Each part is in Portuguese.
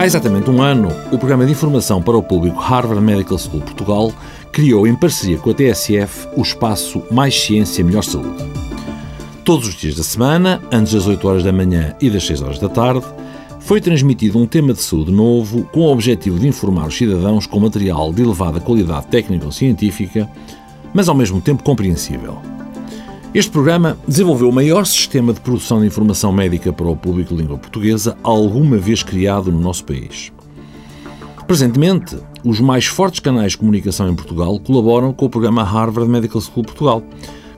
Há exatamente um ano, o programa de informação para o público Harvard Medical School Portugal criou, em parceria com a TSF, o espaço Mais Ciência, Melhor Saúde. Todos os dias da semana, antes das 8 horas da manhã e das 6 horas da tarde, foi transmitido um tema de saúde novo com o objetivo de informar os cidadãos com material de elevada qualidade técnico-científica, mas ao mesmo tempo compreensível. Este programa desenvolveu o maior sistema de produção de informação médica para o público de língua portuguesa alguma vez criado no nosso país. Presentemente, os mais fortes canais de comunicação em Portugal colaboram com o programa Harvard Medical School Portugal,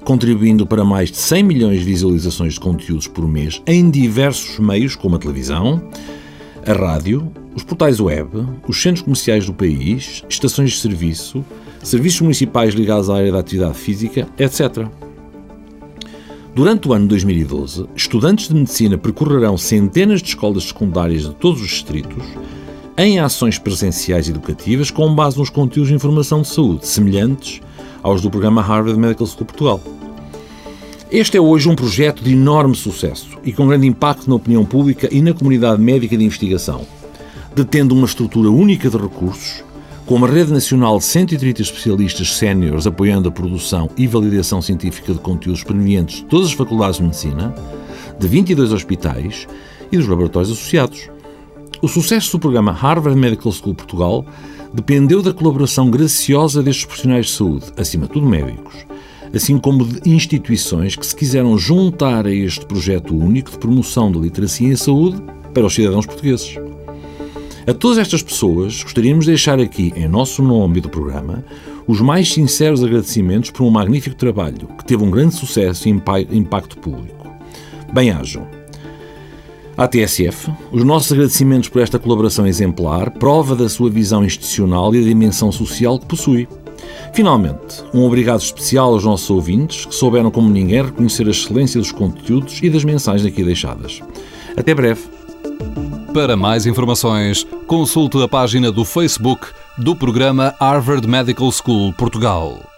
contribuindo para mais de 100 milhões de visualizações de conteúdos por mês em diversos meios, como a televisão, a rádio, os portais web, os centros comerciais do país, estações de serviço, serviços municipais ligados à área da atividade física, etc. Durante o ano 2012, estudantes de medicina percorrerão centenas de escolas secundárias de todos os distritos em ações presenciais educativas com base nos conteúdos de informação de saúde, semelhantes aos do programa Harvard Medical School Portugal. Este é hoje um projeto de enorme sucesso e com grande impacto na opinião pública e na comunidade médica de investigação, detendo uma estrutura única de recursos com uma rede nacional de 130 especialistas séniores apoiando a produção e validação científica de conteúdos provenientes de todas as faculdades de medicina, de 22 hospitais e dos laboratórios associados. O sucesso do programa Harvard Medical School Portugal dependeu da colaboração graciosa destes profissionais de saúde, acima de tudo médicos, assim como de instituições que se quiseram juntar a este projeto único de promoção da literacia em saúde para os cidadãos portugueses. A todas estas pessoas, gostaríamos de deixar aqui, em nosso nome e do programa, os mais sinceros agradecimentos por um magnífico trabalho que teve um grande sucesso e impacto público. Bem-ajam. À TSF, os nossos agradecimentos por esta colaboração exemplar, prova da sua visão institucional e a dimensão social que possui. Finalmente, um obrigado especial aos nossos ouvintes que souberam como ninguém reconhecer a excelência dos conteúdos e das mensagens aqui deixadas. Até breve. Para mais informações, consulte a página do Facebook do programa Harvard Medical School Portugal.